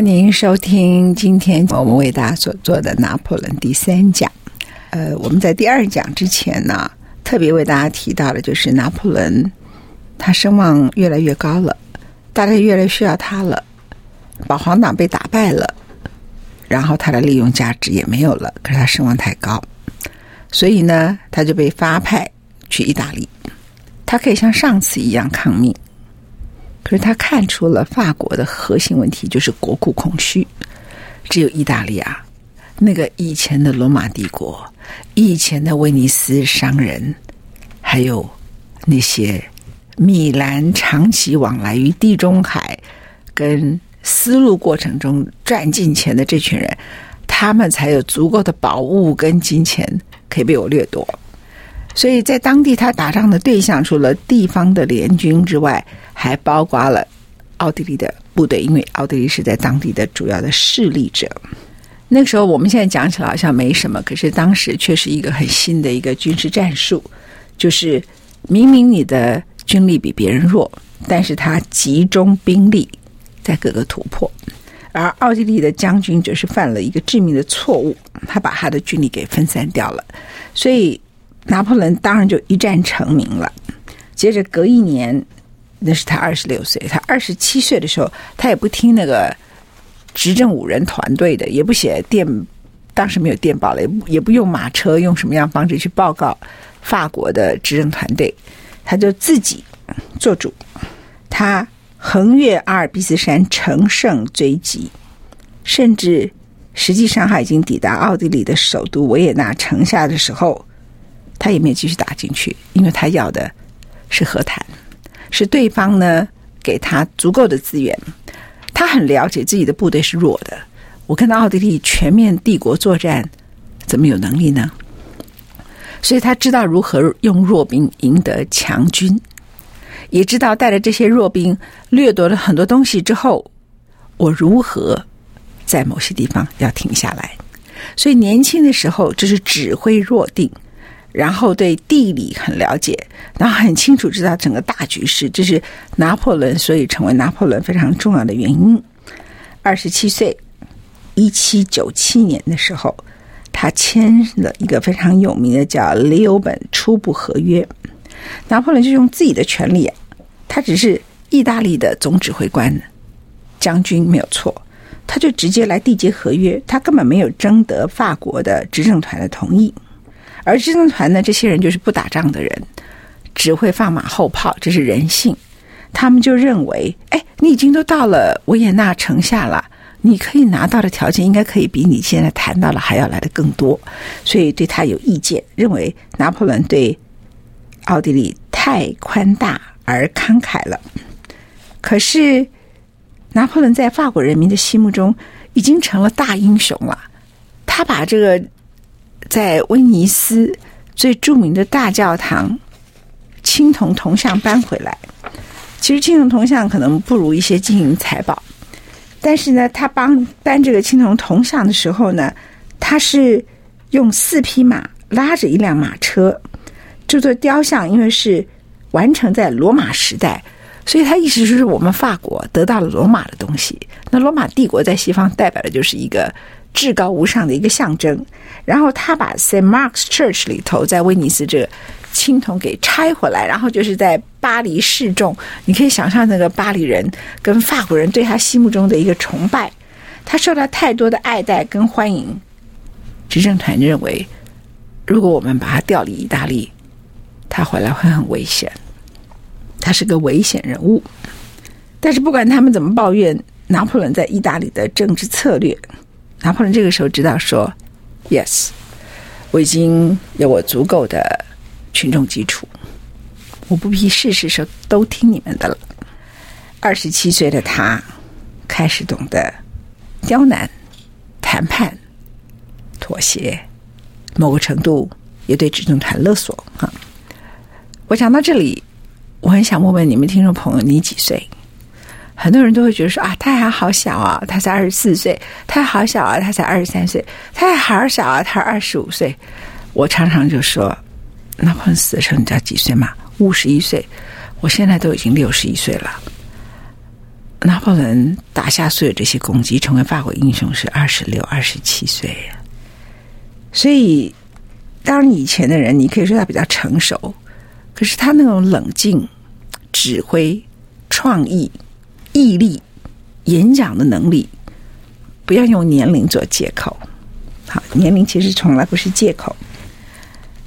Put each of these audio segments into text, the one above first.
欢迎收听今天我们为大家所做的拿破仑第三讲。呃，我们在第二讲之前呢，特别为大家提到的就是拿破仑，他声望越来越高了，大家越来越需要他了。保皇党被打败了，然后他的利用价值也没有了，可是他声望太高，所以呢，他就被发派去意大利。他可以像上次一样抗命。可是他看出了法国的核心问题就是国库空虚，只有意大利啊，那个以前的罗马帝国、以前的威尼斯商人，还有那些米兰长期往来于地中海跟丝路过程中赚进钱的这群人，他们才有足够的宝物跟金钱可以被我掠夺。所以在当地，他打仗的对象除了地方的联军之外，还包括了奥地利的部队，因为奥地利是在当地的主要的势力者。那个时候，我们现在讲起来好像没什么，可是当时却是一个很新的一个军事战术，就是明明你的军力比别人弱，但是他集中兵力在各个突破，而奥地利的将军则是犯了一个致命的错误，他把他的军力给分散掉了，所以。拿破仑当然就一战成名了。接着隔一年，那是他二十六岁，他二十七岁的时候，他也不听那个执政五人团队的，也不写电，当时没有电报了，也不也不用马车，用什么样方式去报告法国的执政团队，他就自己做主，他横越阿尔卑斯山，乘胜追击，甚至实际上他已经抵达奥地利的首都维也纳城下的时候。他也没有继续打进去，因为他要的是和谈，是对方呢给他足够的资源。他很了解自己的部队是弱的。我跟奥地利全面帝国作战，怎么有能力呢？所以他知道如何用弱兵赢得强军，也知道带着这些弱兵掠夺了很多东西之后，我如何在某些地方要停下来。所以年轻的时候，就是指挥若定。然后对地理很了解，然后很清楚知道整个大局势，这是拿破仑所以成为拿破仑非常重要的原因。二十七岁，一七九七年的时候，他签了一个非常有名的叫《里欧本初步合约》。拿破仑就用自己的权力啊，他只是意大利的总指挥官，将军没有错，他就直接来缔结合约，他根本没有征得法国的执政团的同意。而执政团呢，这些人就是不打仗的人，只会放马后炮，这是人性。他们就认为，哎，你已经都到了维也纳城下了，你可以拿到的条件应该可以比你现在谈到的还要来得更多，所以对他有意见，认为拿破仑对奥地利太宽大而慷慨了。可是，拿破仑在法国人民的心目中已经成了大英雄了，他把这个。在威尼斯最著名的大教堂青铜铜像搬回来，其实青铜铜像可能不如一些金银财宝，但是呢，他帮搬这个青铜铜像的时候呢，他是用四匹马拉着一辆马车。这座雕像因为是完成在罗马时代，所以他意思就是我们法国得到了罗马的东西。那罗马帝国在西方代表的就是一个至高无上的一个象征。然后他把 Saint Mark's Church 里头在威尼斯这个青铜给拆回来，然后就是在巴黎示众。你可以想象那个巴黎人跟法国人对他心目中的一个崇拜。他受到太多的爱戴跟欢迎，执政团认为，如果我们把他调离意大利，他回来会很危险。他是个危险人物。但是不管他们怎么抱怨拿破仑在意大利的政治策略，拿破仑这个时候知道说：“Yes，我已经有我足够的。”群众基础，我不必事事说都听你们的了。二十七岁的他开始懂得刁难、谈判、妥协，某个程度也对执政团勒索啊。我讲到这里，我很想问问你们听众朋友，你几岁？很多人都会觉得说啊，他还好小啊，他才二十四岁；他好小啊，他才二十三岁；他还好小啊，他二十五岁。我常常就说。拿破仑死的时候，你知道几岁吗？五十一岁。我现在都已经六十一岁了。拿破仑打下所有这些攻击，成为法国英雄是二十六、二十七岁。所以，当然以前的人，你可以说他比较成熟，可是他那种冷静、指挥、创意、毅力、演讲的能力，不要用年龄做借口。好，年龄其实从来不是借口。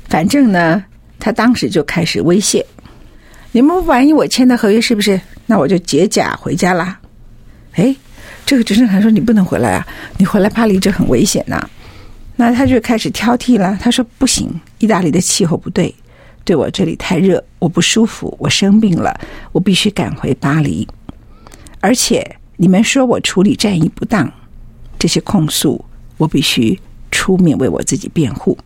反正呢，他当时就开始威胁：“你们不满意我签的合约是不是？那我就解甲回家啦。”哎，这个执政团说：“你不能回来啊，你回来巴黎就很危险呐。”那他就开始挑剔了。他说：“不行，意大利的气候不对，对我这里太热，我不舒服，我生病了，我必须赶回巴黎。而且你们说我处理战役不当，这些控诉我必须出面为我自己辩护。”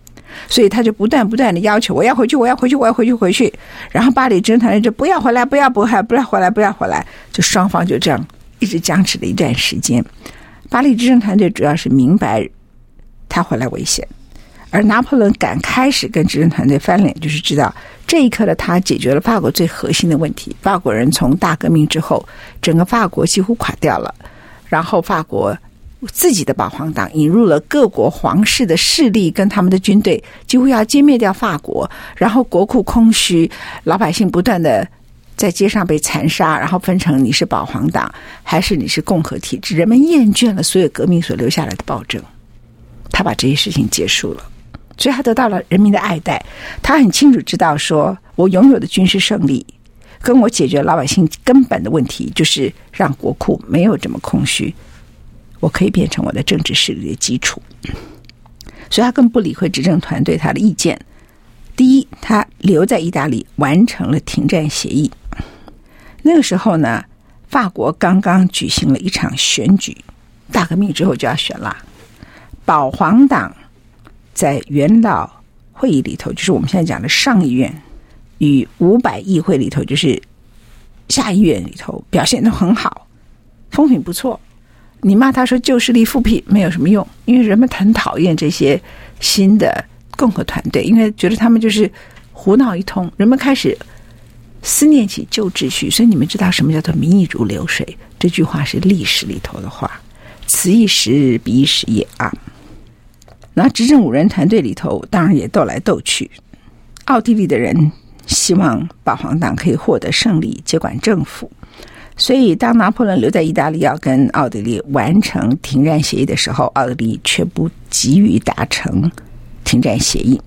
所以他就不断不断的要求，我要回去，我要回去，我要回去，回去。然后巴黎执政团队就不要回来，不要不还不要回来，不要回来。就双方就这样一直僵持了一段时间。巴黎执政团队主要是明白他回来危险，而拿破仑敢开始跟执政团队翻脸，就是知道这一刻的他解决了法国最核心的问题。法国人从大革命之后，整个法国几乎垮掉了，然后法国。自己的保皇党引入了各国皇室的势力跟他们的军队，几乎要歼灭掉法国。然后国库空虚，老百姓不断的在街上被残杀，然后分成你是保皇党还是你是共和体制。人们厌倦了所有革命所留下来的暴政，他把这些事情结束了，所以他得到了人民的爱戴。他很清楚知道说，我拥有的军事胜利，跟我解决老百姓根本的问题，就是让国库没有这么空虚。我可以变成我的政治势力的基础，所以他更不理会执政团对他的意见。第一，他留在意大利完成了停战协议。那个时候呢，法国刚刚举行了一场选举，大革命之后就要选了。保皇党在元老会议里头，就是我们现在讲的上议院与五百议会里头，就是下议院里头，表现都很好，风评不错。你骂他说旧势力复辟没有什么用，因为人们很讨厌这些新的共和团队，因为觉得他们就是胡闹一通。人们开始思念起旧秩序，所以你们知道什么叫做“民意如流水”？这句话是历史里头的话，此一时，彼一时也啊。那执政五人团队里头，当然也斗来斗去。奥地利的人希望保皇党可以获得胜利，接管政府。所以，当拿破仑留在意大利要跟奥地利完成停战协议的时候，奥地利却不急于达成停战协议。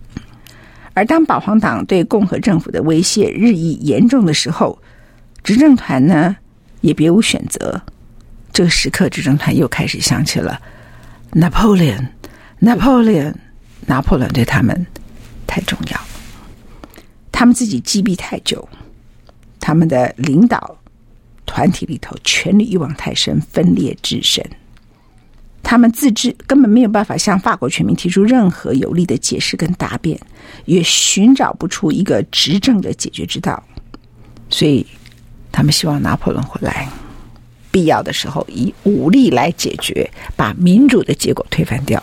而当保皇党对共和政府的威胁日益严重的时候，执政团呢也别无选择。这个时刻，执政团又开始想起了拿破仑，拿破仑，拿破仑对他们太重要，他们自己积弊太久，他们的领导。团体里头权力欲望太深，分裂至深。他们自知根本没有办法向法国全民提出任何有力的解释跟答辩，也寻找不出一个执政的解决之道。所以，他们希望拿破仑回来，必要的时候以武力来解决，把民主的结果推翻掉。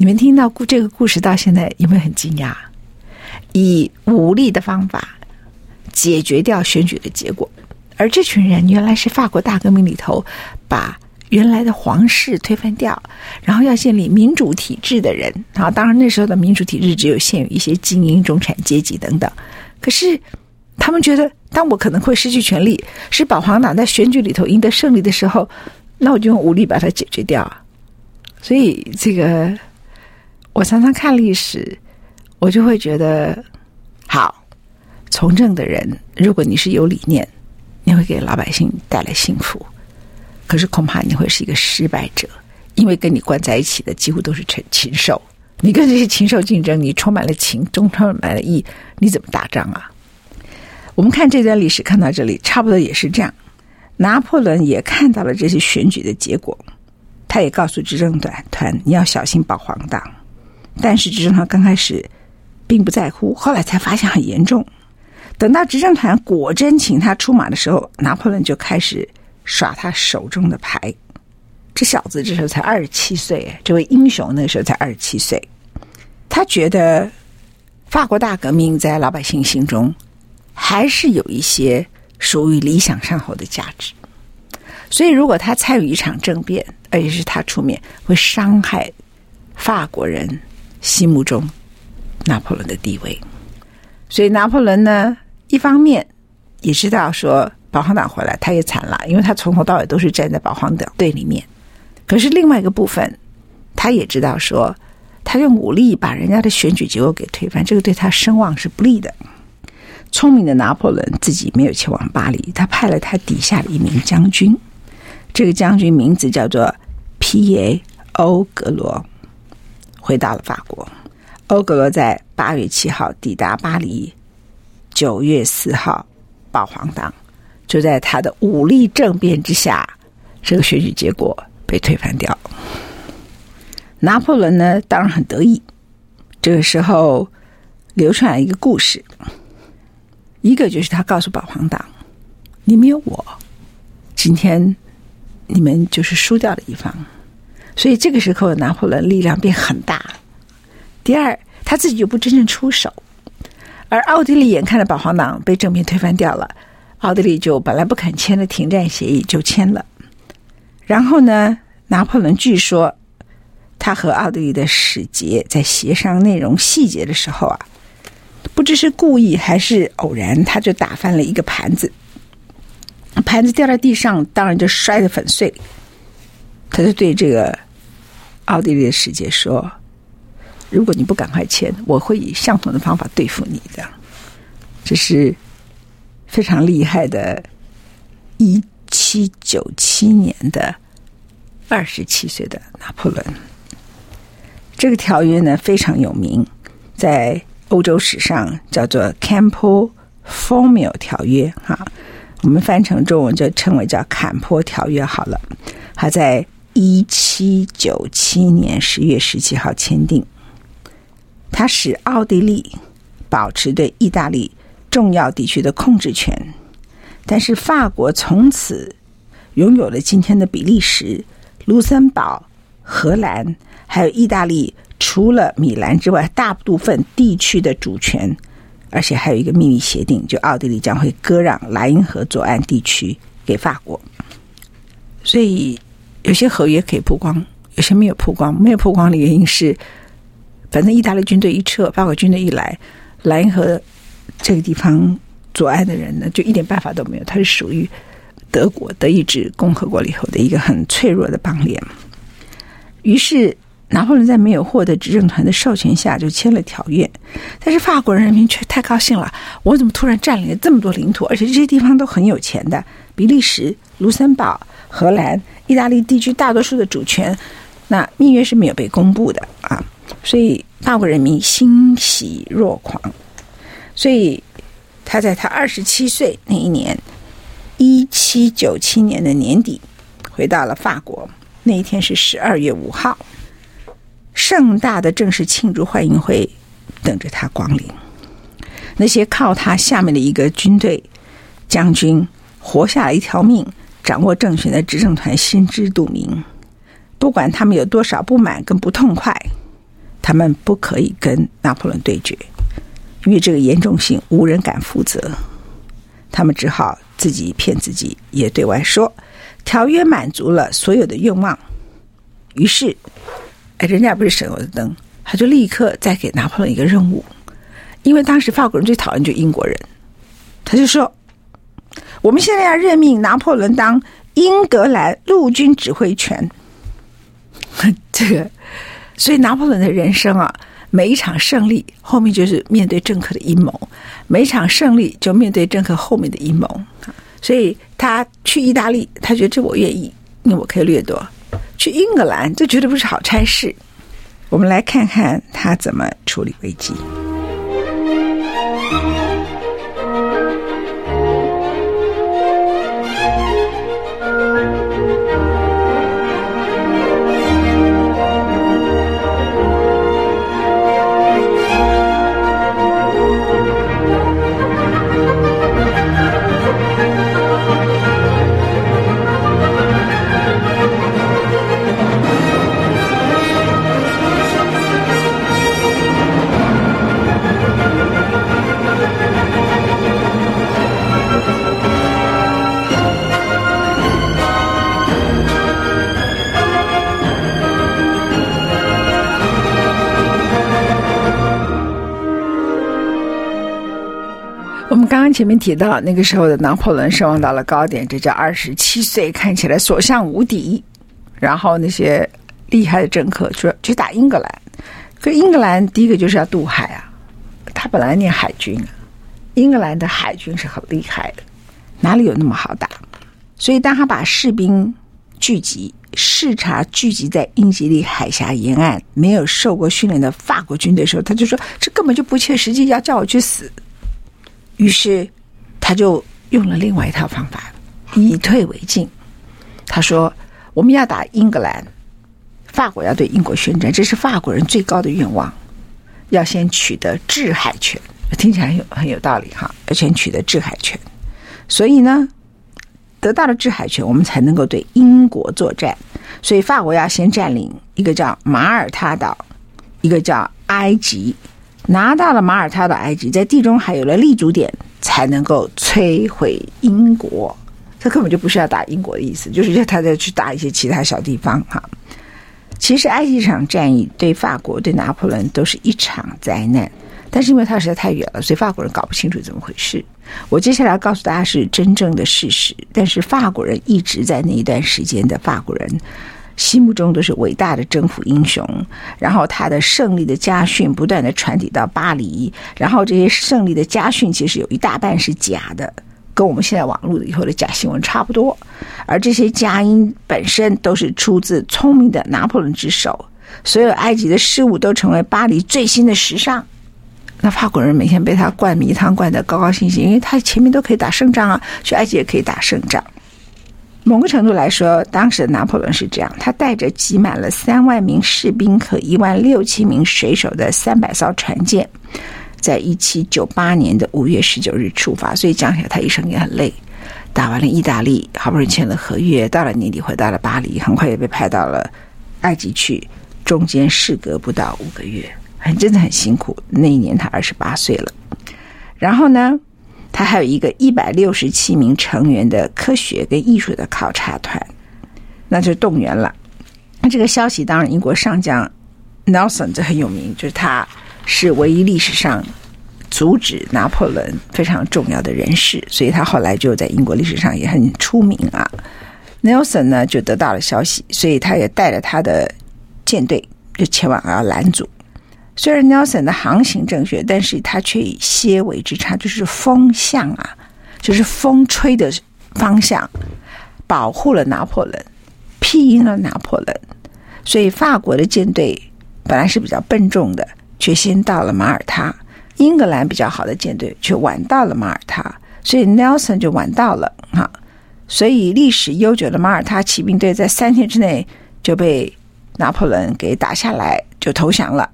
你们听到故这个故事到现在有没有很惊讶？以武力的方法解决掉选举的结果。而这群人原来是法国大革命里头把原来的皇室推翻掉，然后要建立民主体制的人啊。当然那时候的民主体制只有限于一些精英、中产阶级等等。可是他们觉得，当我可能会失去权力，是保皇党在选举里头赢得胜利的时候，那我就用武力把它解决掉。所以这个，我常常看历史，我就会觉得，好，从政的人，如果你是有理念，你会给老百姓带来幸福。可是恐怕你会是一个失败者，因为跟你关在一起的几乎都是禽禽兽。你跟这些禽兽竞争，你充满了情，中充满了义，你怎么打仗啊？我们看这段历史，看到这里，差不多也是这样。拿破仑也看到了这些选举的结果，他也告诉执政团团，你要小心保皇党。但是执政团刚开始并不在乎，后来才发现很严重。等到执政团果真请他出马的时候，拿破仑就开始。耍他手中的牌，这小子这时候才二十七岁，这位英雄那时候才二十七岁。他觉得法国大革命在老百姓心中还是有一些属于理想上好的价值，所以如果他参与一场政变，而且是他出面，会伤害法国人心目中拿破仑的地位。所以拿破仑呢，一方面也知道说。保皇党回来，他也惨了，因为他从头到尾都是站在保皇党队里面。可是另外一个部分，他也知道说，他用武力把人家的选举结果给推翻，这个对他声望是不利的。聪明的拿破仑自己没有前往巴黎，他派了他底下的一名将军，这个将军名字叫做皮耶·欧格罗，回到了法国。欧格罗在八月七号抵达巴黎，九月四号，保皇党。就在他的武力政变之下，这个选举结果被推翻掉。拿破仑呢，当然很得意。这个时候流传来一个故事，一个就是他告诉保皇党：“你没有我，今天你们就是输掉的一方。”所以这个时候拿破仑力量变很大。第二，他自己就不真正出手，而奥地利眼看着保皇党被正面推翻掉了。奥地利就本来不肯签的停战协议就签了，然后呢，拿破仑据说他和奥地利的使节在协商内容细节的时候啊，不知是故意还是偶然，他就打翻了一个盘子，盘子掉在地上，当然就摔得粉碎。他就对这个奥地利的使节说：“如果你不赶快签，我会以相同的方法对付你的。”这是。非常厉害的，一七九七年的二十七岁的拿破仑，这个条约呢非常有名，在欧洲史上叫做 Campo Formio 条约哈，我们翻成中文就称为叫坎坡条约好了。它在一七九七年十月十七号签订，它使奥地利保持对意大利。重要地区的控制权，但是法国从此拥有了今天的比利时、卢森堡、荷兰，还有意大利，除了米兰之外，大部分地区的主权，而且还有一个秘密协定，就奥地利将会割让莱茵河左岸地区给法国。所以有些合约可以曝光，有些没有曝光。没有曝光的原因是，反正意大利军队一撤，法国军队一来，莱茵河。这个地方左岸的人呢，就一点办法都没有。他是属于德国德意志共和国里头的一个很脆弱的邦联。于是拿破仑在没有获得执政团的授权下，就签了条约。但是法国人民却太高兴了：我怎么突然占领了这么多领土？而且这些地方都很有钱的，比利时、卢森堡、荷兰、意大利地区大多数的主权。那密约是没有被公布的啊，所以法国人民欣喜若狂。所以，他在他二十七岁那一年，一七九七年的年底，回到了法国。那一天是十二月五号，盛大的正式庆祝欢迎会等着他光临。那些靠他下面的一个军队将军活下了一条命，掌握政权的执政团心知肚明。不管他们有多少不满跟不痛快，他们不可以跟拿破仑对决。因为这个严重性，无人敢负责。他们只好自己骗自己，也对外说条约满足了所有的愿望。于是，哎，人家不是省油的灯，他就立刻再给拿破仑一个任务，因为当时法国人最讨厌就英国人，他就说：“我们现在要任命拿破仑当英格兰陆军指挥权。”这个，所以拿破仑的人生啊，每一场胜利后面就是面对政客的阴谋，每一场胜利就面对政客后面的阴谋。所以他去意大利，他觉得这我愿意，因为我可以掠夺。去英格兰，这绝对不是好差事。我们来看看他怎么处理危机。前面提到，那个时候的拿破仑声望到了高点，这叫二十七岁，看起来所向无敌。然后那些厉害的政客说去打英格兰，可英格兰第一个就是要渡海啊，他本来念海军，英格兰的海军是很厉害的，哪里有那么好打？所以当他把士兵聚集、视察聚集在英吉利海峡沿岸没有受过训练的法国军队的时候，他就说这根本就不切实际，要叫我去死。于是，他就用了另外一套方法，以退为进。他说：“我们要打英格兰，法国要对英国宣战，这是法国人最高的愿望，要先取得制海权。听起来很有很有道理哈，要先取得制海权。所以呢，得到了制海权，我们才能够对英国作战。所以法国要先占领一个叫马耳他岛，一个叫埃及。”拿到了马耳他的埃及，在地中海有了立足点，才能够摧毁英国。这根本就不是要打英国的意思，就是要他再去打一些其他小地方哈。其实埃及这场战役对法国、对拿破仑都是一场灾难，但是因为它实在太远了，所以法国人搞不清楚怎么回事。我接下来告诉大家是真正的事实，但是法国人一直在那一段时间的法国人。心目中都是伟大的征服英雄，然后他的胜利的家训不断的传递到巴黎，然后这些胜利的家训其实有一大半是假的，跟我们现在网络以后的假新闻差不多，而这些佳音本身都是出自聪明的拿破仑之手，所有埃及的事物都成为巴黎最新的时尚，那法国人每天被他灌迷汤灌得高高兴兴，因为他前面都可以打胜仗啊，去埃及也可以打胜仗。某个程度来说，当时的拿破仑是这样：他带着挤满了三万名士兵和一万六千名水手的三百艘船舰，在一七九八年的五月十九日出发。所以讲起来，他一生也很累。打完了意大利，好不容易签了合约，到了年底回到了巴黎，很快也被派到了埃及去。中间事隔不到五个月，很真的很辛苦。那一年他二十八岁了。然后呢？他还有一个一百六十七名成员的科学跟艺术的考察团，那就动员了。那这个消息当然，英国上将 Nelson 这很有名，就是他是唯一历史上阻止拿破仑非常重要的人士，所以他后来就在英国历史上也很出名啊。Nelson 呢就得到了消息，所以他也带着他的舰队就前往要拦阻。虽然 Nelson 的航行正确，但是他却以些微之差，就是风向啊，就是风吹的方向，保护了拿破仑，庇荫了拿破仑。所以法国的舰队本来是比较笨重的，却先到了马耳他；英格兰比较好的舰队却晚到了马耳他，所以 Nelson 就晚到了哈。所以历史悠久的马耳他骑兵队在三天之内就被拿破仑给打下来，就投降了。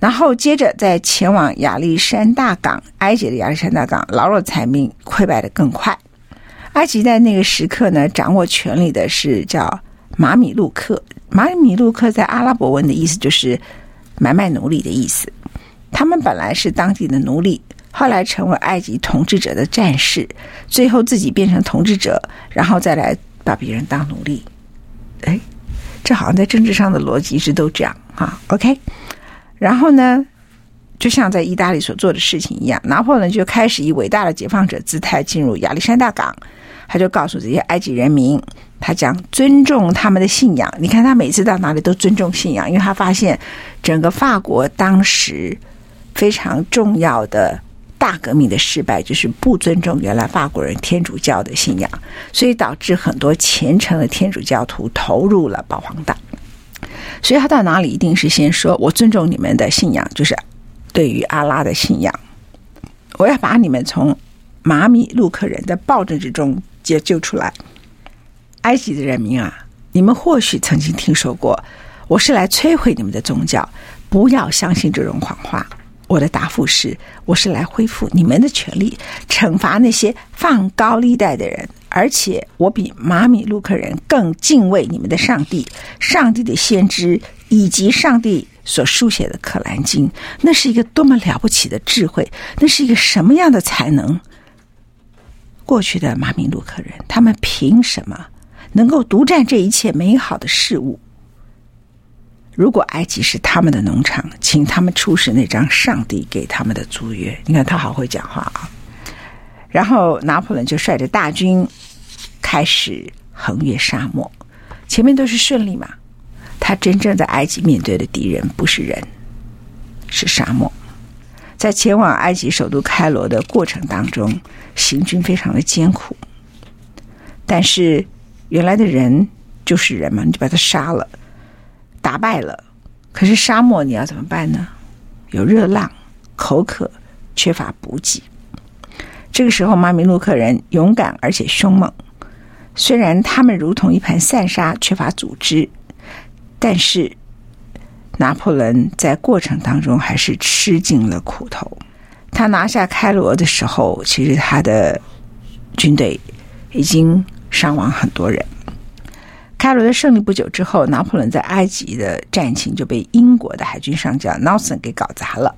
然后接着再前往亚历山大港，埃及的亚历山大港，劳碌残兵溃败的更快。埃及在那个时刻呢，掌握权力的是叫马米路克。马米路克在阿拉伯文的意思就是买卖奴隶的意思。他们本来是当地的奴隶，后来成为埃及统治者的战士，最后自己变成统治者，然后再来把别人当奴隶。哎，这好像在政治上的逻辑一直都这样啊。OK，然后呢，就像在意大利所做的事情一样，拿破仑就开始以伟大的解放者姿态进入亚历山大港，他就告诉这些埃及人民，他将尊重他们的信仰。你看他每次到哪里都尊重信仰，因为他发现整个法国当时非常重要的。大革命的失败就是不尊重原来法国人天主教的信仰，所以导致很多虔诚的天主教徒投入了保皇党。所以他到哪里一定是先说：“我尊重你们的信仰，就是对于阿拉的信仰。我要把你们从马米路克人的暴政之中解救出来。”埃及的人民啊，你们或许曾经听说过，我是来摧毁你们的宗教，不要相信这种谎话。我的答复是：我是来恢复你们的权利，惩罚那些放高利贷的人，而且我比马米路克人更敬畏你们的上帝、上帝的先知以及上帝所书写的《可兰经》。那是一个多么了不起的智慧！那是一个什么样的才能？过去的马米路克人，他们凭什么能够独占这一切美好的事物？如果埃及是他们的农场，请他们出示那张上帝给他们的租约。你看他好会讲话啊！然后拿破仑就率着大军开始横越沙漠，前面都是顺利嘛。他真正在埃及面对的敌人不是人，是沙漠。在前往埃及首都开罗的过程当中，行军非常的艰苦。但是原来的人就是人嘛，你就把他杀了。打败了，可是沙漠你要怎么办呢？有热浪，口渴，缺乏补给。这个时候，马米路克人勇敢而且凶猛，虽然他们如同一盘散沙，缺乏组织，但是拿破仑在过程当中还是吃尽了苦头。他拿下开罗的时候，其实他的军队已经伤亡很多人。开罗的胜利不久之后，拿破仑在埃及的战情就被英国的海军上将 Nelson 给搞砸了。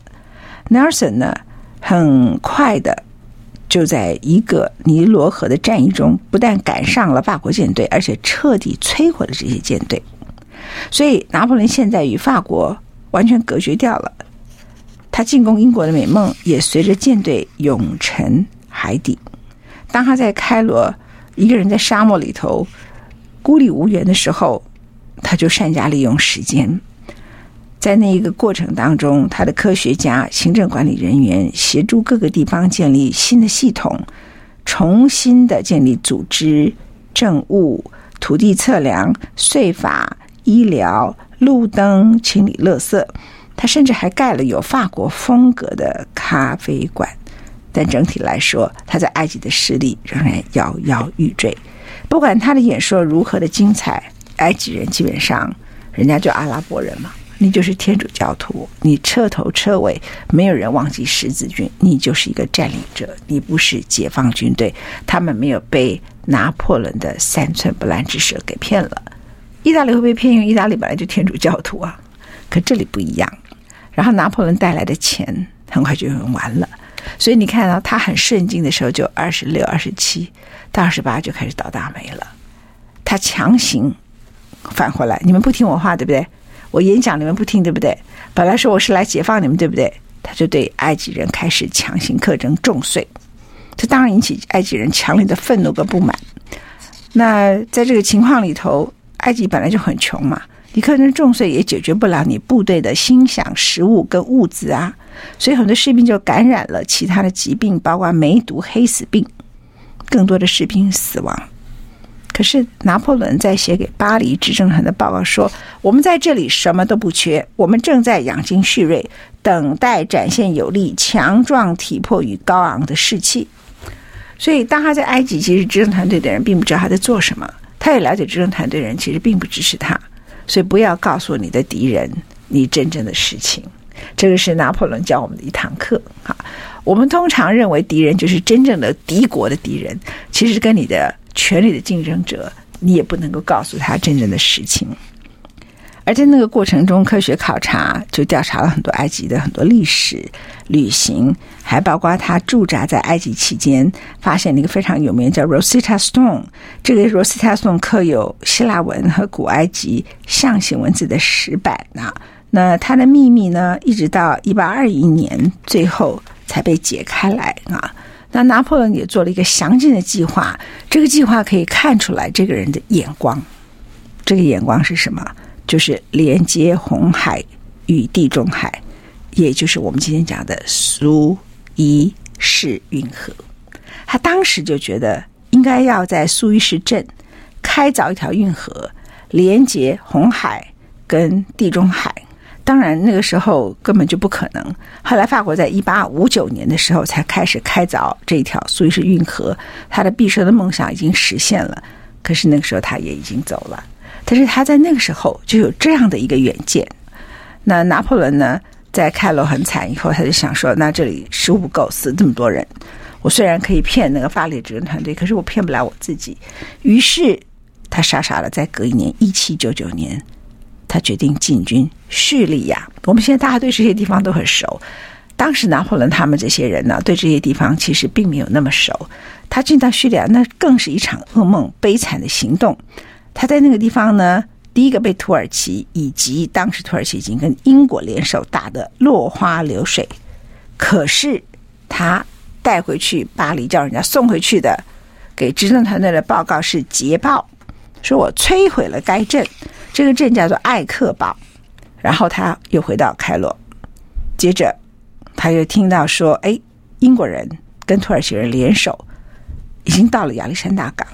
Nelson 呢，很快的就在一个尼罗河的战役中，不但赶上了法国舰队，而且彻底摧毁了这些舰队。所以，拿破仑现在与法国完全隔绝掉了。他进攻英国的美梦也随着舰队永沉海底。当他在开罗一个人在沙漠里头。孤立无援的时候，他就善加利用时间，在那一个过程当中，他的科学家、行政管理人员协助各个地方建立新的系统，重新的建立组织、政务、土地测量、税法、医疗、路灯、清理垃圾。他甚至还盖了有法国风格的咖啡馆。但整体来说，他在埃及的势力仍然摇摇欲坠。不管他的演说如何的精彩，埃及人基本上，人家就阿拉伯人嘛，你就是天主教徒，你彻头彻尾没有人忘记十字军，你就是一个占领者，你不是解放军队。他们没有被拿破仑的三寸不烂之舌给骗了。意大利会被骗，因为意大利本来就天主教徒啊，可这里不一样。然后拿破仑带来的钱很快就用完了。所以你看到他很顺境的时候，就二十六、二十七到二十八就开始倒大霉了。他强行返回来，你们不听我话，对不对？我演讲你们不听，对不对？本来说我是来解放你们，对不对？他就对埃及人开始强行课征重税，这当然引起埃及人强烈的愤怒跟不满。那在这个情况里头，埃及本来就很穷嘛，你课征重税也解决不了你部队的心想食物跟物资啊。所以很多士兵就感染了其他的疾病，包括梅毒、黑死病，更多的士兵死亡。可是拿破仑在写给巴黎执政团的报告说：“我们在这里什么都不缺，我们正在养精蓄锐，等待展现有力、强壮体魄与高昂的士气。”所以，当他在埃及，其实执政团队的人并不知道他在做什么，他也了解执政团队的人其实并不支持他。所以，不要告诉你的敌人你真正的事情。这个是拿破仑教我们的一堂课哈，我们通常认为敌人就是真正的敌国的敌人，其实跟你的权力的竞争者，你也不能够告诉他真正的实情。而在那个过程中，科学考察就调查了很多埃及的很多历史旅行，还包括他驻扎在埃及期间，发现了一个非常有名叫 Rosetta Stone，这个 Rosetta Stone 刻有希腊文和古埃及象形文字的石板啊。那它的秘密呢，一直到一八二一年最后才被解开来啊。那拿破仑也做了一个详尽的计划，这个计划可以看出来这个人的眼光。这个眼光是什么？就是连接红海与地中海，也就是我们今天讲的苏伊士运河。他当时就觉得应该要在苏伊士镇开凿一条运河，连接红海跟地中海。当然那个时候根本就不可能。后来法国在一八五九年的时候才开始开凿这一条苏伊士运河，他的毕生的梦想已经实现了。可是那个时候他也已经走了。但是他在那个时候就有这样的一个远见。那拿破仑呢，在开罗很惨以后，他就想说：那这里食物不够，死这么多人，我虽然可以骗那个法列执政团队，可是我骗不了我自己。于是他傻傻的在隔一年，一七九九年，他决定进军叙利亚。我们现在大家对这些地方都很熟，当时拿破仑他们这些人呢，对这些地方其实并没有那么熟。他进到叙利亚，那更是一场噩梦，悲惨的行动。他在那个地方呢，第一个被土耳其以及当时土耳其已经跟英国联手打得落花流水，可是他带回去巴黎叫人家送回去的，给执政团队的报告是捷报，说我摧毁了该镇，这个镇叫做艾克堡，然后他又回到开罗，接着他又听到说，哎，英国人跟土耳其人联手，已经到了亚历山大港，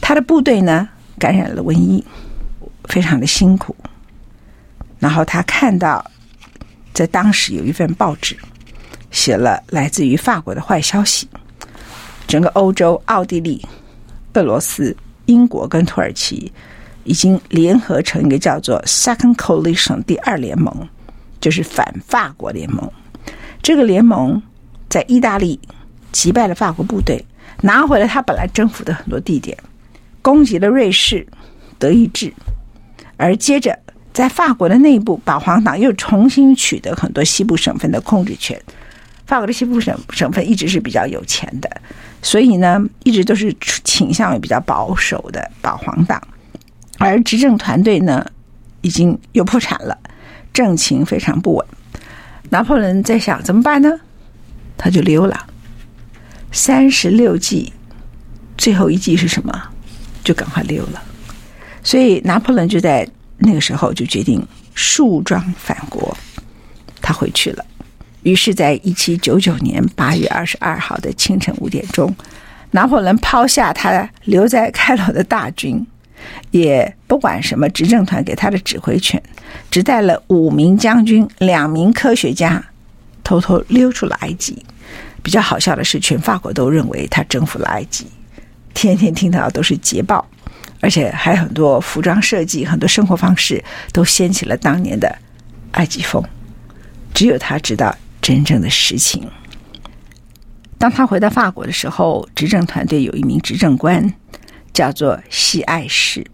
他的部队呢，感染了瘟疫，非常的辛苦。然后他看到，在当时有一份报纸写了来自于法国的坏消息：整个欧洲，奥地利、俄罗斯、英国跟土耳其已经联合成一个叫做 “Second Coalition” 第二联盟，就是反法国联盟。这个联盟在意大利击败了法国部队，拿回了他本来征服的很多地点。攻击了瑞士、德意志，而接着在法国的内部，保皇党又重新取得很多西部省份的控制权。法国的西部省省份一直是比较有钱的，所以呢，一直都是倾向于比较保守的保皇党。而执政团队呢，已经又破产了，政情非常不稳。拿破仑在想怎么办呢？他就溜了。三十六计，最后一计是什么？就赶快溜了，所以拿破仑就在那个时候就决定树桩返国，他回去了。于是，在一七九九年八月二十二号的清晨五点钟，拿破仑抛下他留在开罗的大军，也不管什么执政团给他的指挥权，只带了五名将军、两名科学家，偷偷溜出了埃及。比较好笑的是，全法国都认为他征服了埃及。天天听到都是捷报，而且还很多服装设计、很多生活方式都掀起了当年的埃及风。只有他知道真正的实情。当他回到法国的时候，执政团队有一名执政官叫做西爱士，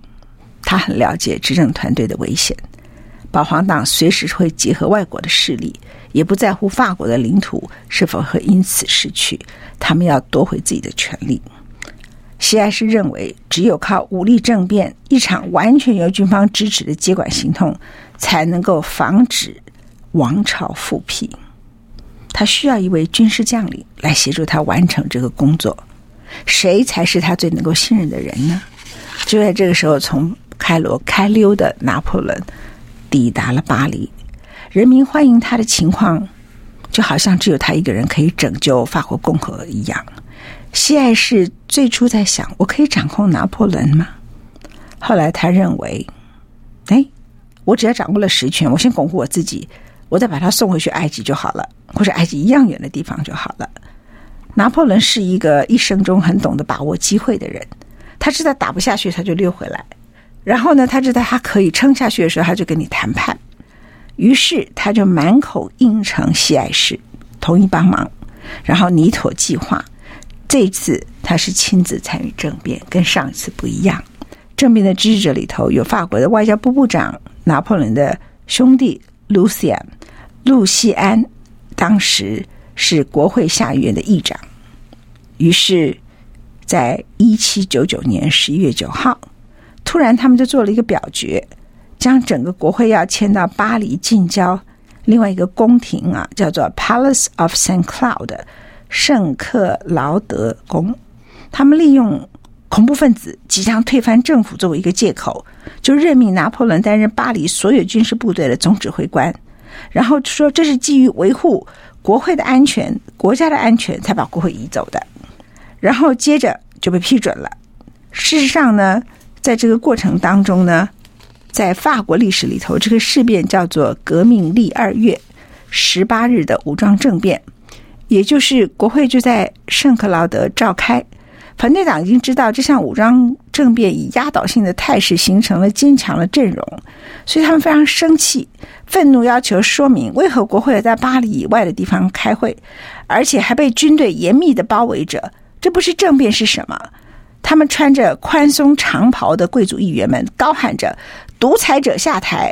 他很了解执政团队的危险。保皇党随时会结合外国的势力，也不在乎法国的领土是否会因此失去，他们要夺回自己的权利。西爱士认为，只有靠武力政变，一场完全由军方支持的接管行动，才能够防止王朝复辟。他需要一位军事将领来协助他完成这个工作。谁才是他最能够信任的人呢？就在这个时候，从开罗开溜的拿破仑抵达了巴黎，人民欢迎他的情况，就好像只有他一个人可以拯救法国共和一样。西爱士最初在想：我可以掌控拿破仑吗？后来他认为，哎，我只要掌握了实权，我先巩固我自己，我再把他送回去埃及就好了，或者埃及一样远的地方就好了。拿破仑是一个一生中很懂得把握机会的人，他知道打不下去他就溜回来，然后呢，他知道他可以撑下去的时候，他就跟你谈判。于是他就满口应承西爱士，同意帮忙，然后拟妥计划。这次他是亲自参与政变，跟上一次不一样。政变的支持者里头有法国的外交部部长拿破仑的兄弟卢西安，路西安当时是国会下议院的议长。于是，在一七九九年十一月九号，突然他们就做了一个表决，将整个国会要迁到巴黎近郊另外一个宫廷啊，叫做 Palace of Saint Cloud 圣克劳德宫。他们利用恐怖分子即将推翻政府作为一个借口，就任命拿破仑担任巴黎所有军事部队的总指挥官，然后说这是基于维护国会的安全、国家的安全才把国会移走的。然后接着就被批准了。事实上呢，在这个过程当中呢，在法国历史里头，这个事变叫做“革命历二月十八日”的武装政变，也就是国会就在圣克劳德召开。反对党已经知道这项武装政变以压倒性的态势形成了坚强的阵容，所以他们非常生气、愤怒，要求说明为何国会在巴黎以外的地方开会，而且还被军队严密的包围着。这不是政变是什么？他们穿着宽松长袍的贵族议员们高喊着“独裁者下台，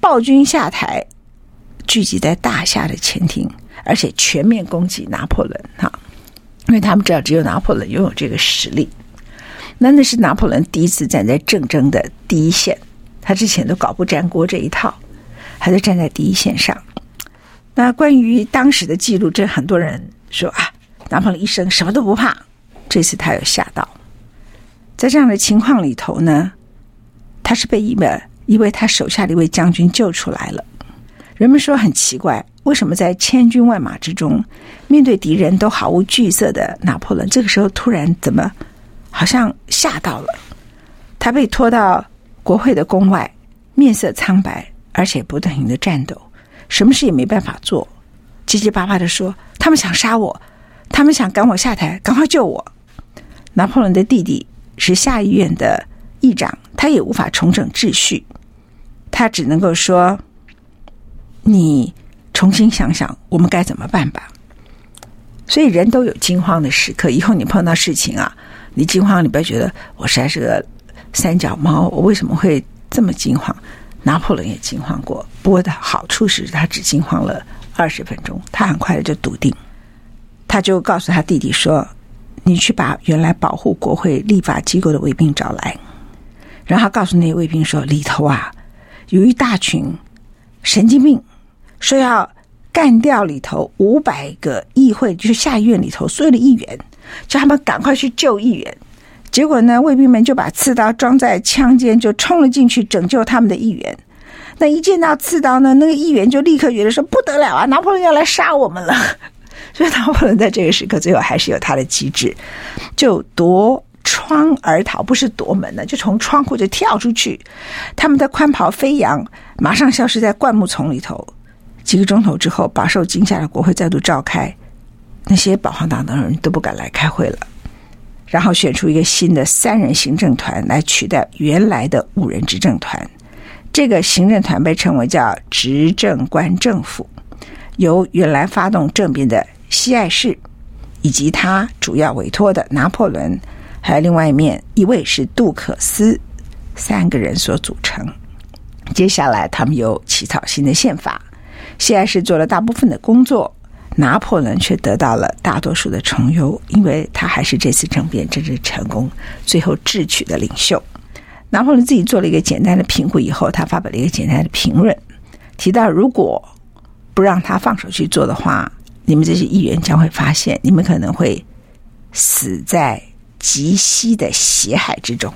暴君下台”，聚集在大厦的前厅，而且全面攻击拿破仑。哈，因为他们知道只有拿破仑拥有这个实力。那那是拿破仑第一次站在战争的第一线，他之前都搞不沾锅这一套，还是站在第一线上。那关于当时的记录，这很多人说啊。拿破仑一生什么都不怕，这次他有吓到。在这样的情况里头呢，他是被一位一位他手下的一位将军救出来了。人们说很奇怪，为什么在千军万马之中，面对敌人都毫无惧色的拿破仑，这个时候突然怎么好像吓到了？他被拖到国会的宫外，面色苍白，而且不停的颤抖，什么事也没办法做，结结巴巴的说：“他们想杀我。”他们想赶我下台，赶快救我！拿破仑的弟弟是下议院的议长，他也无法重整秩序，他只能够说：“你重新想想，我们该怎么办吧。”所以人都有惊慌的时刻，以后你碰到事情啊，你惊慌，你不要觉得我实在是个三脚猫，我为什么会这么惊慌？拿破仑也惊慌过，不过的好处是他只惊慌了二十分钟，他很快的就笃定。他就告诉他弟弟说：“你去把原来保护国会立法机构的卫兵找来。”然后告诉那些卫兵说：“里头啊，有一大群神经病，说要干掉里头五百个议会，就是下议院里头所有的议员，叫他们赶快去救议员。结果呢，卫兵们就把刺刀装在枪间，就冲了进去拯救他们的议员。那一见到刺刀呢，那个议员就立刻觉得说：不得了啊，拿破仑要来杀我们了。”所以拿破仑在这个时刻，最后还是有他的机智，就夺窗而逃，不是夺门呢，就从窗户就跳出去。他们的宽袍飞扬，马上消失在灌木丛里头。几个钟头之后，饱受惊吓的国会再度召开，那些保皇党的人都不敢来开会了。然后选出一个新的三人行政团来取代原来的五人执政团。这个行政团被称为叫执政官政府。由原来发动政变的西爱士，以及他主要委托的拿破仑，还有另外一面一位是杜克斯，三个人所组成。接下来，他们又起草新的宪法。西爱士做了大部分的工作，拿破仑却得到了大多数的重优，因为他还是这次政变真正成功、最后智取的领袖。拿破仑自己做了一个简单的评估以后，他发表了一个简单的评论，提到如果。不让他放手去做的话，你们这些议员将会发现，你们可能会死在极西的血海之中。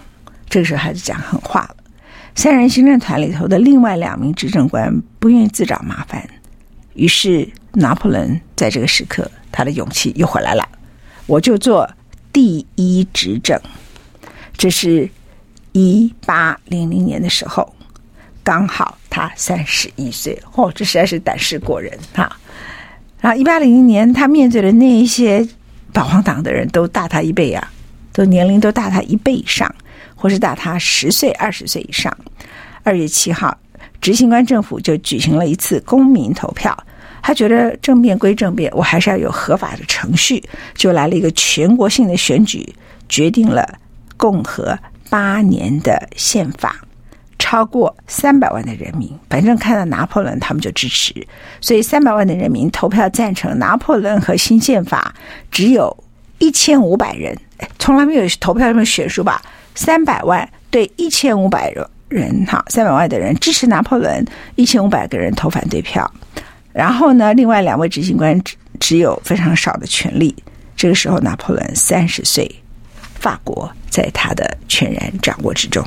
这个时候还是讲狠话了。三人行政团里头的另外两名执政官不愿意自找麻烦，于是拿破仑在这个时刻，他的勇气又回来了。我就做第一执政。这是一八零零年的时候。刚好他三十一岁，哦，这实在是胆识过人哈。然后一八零零年，他面对的那一些保皇党的人都大他一倍啊，都年龄都大他一倍以上，或是大他十岁、二十岁以上。二月七号，执行官政府就举行了一次公民投票，他觉得政变归政变，我还是要有合法的程序，就来了一个全国性的选举，决定了共和八年的宪法。超过三百万的人民，反正看到拿破仑，他们就支持。所以三百万的人民投票赞成拿破仑和新宪法，只有一千五百人，从来没有投票这么悬殊吧？三百万对一千五百人，人哈，三百万的人支持拿破仑，一千五百个人投反对票。然后呢，另外两位执行官只只有非常少的权利。这个时候，拿破仑三十岁，法国在他的全然掌握之中。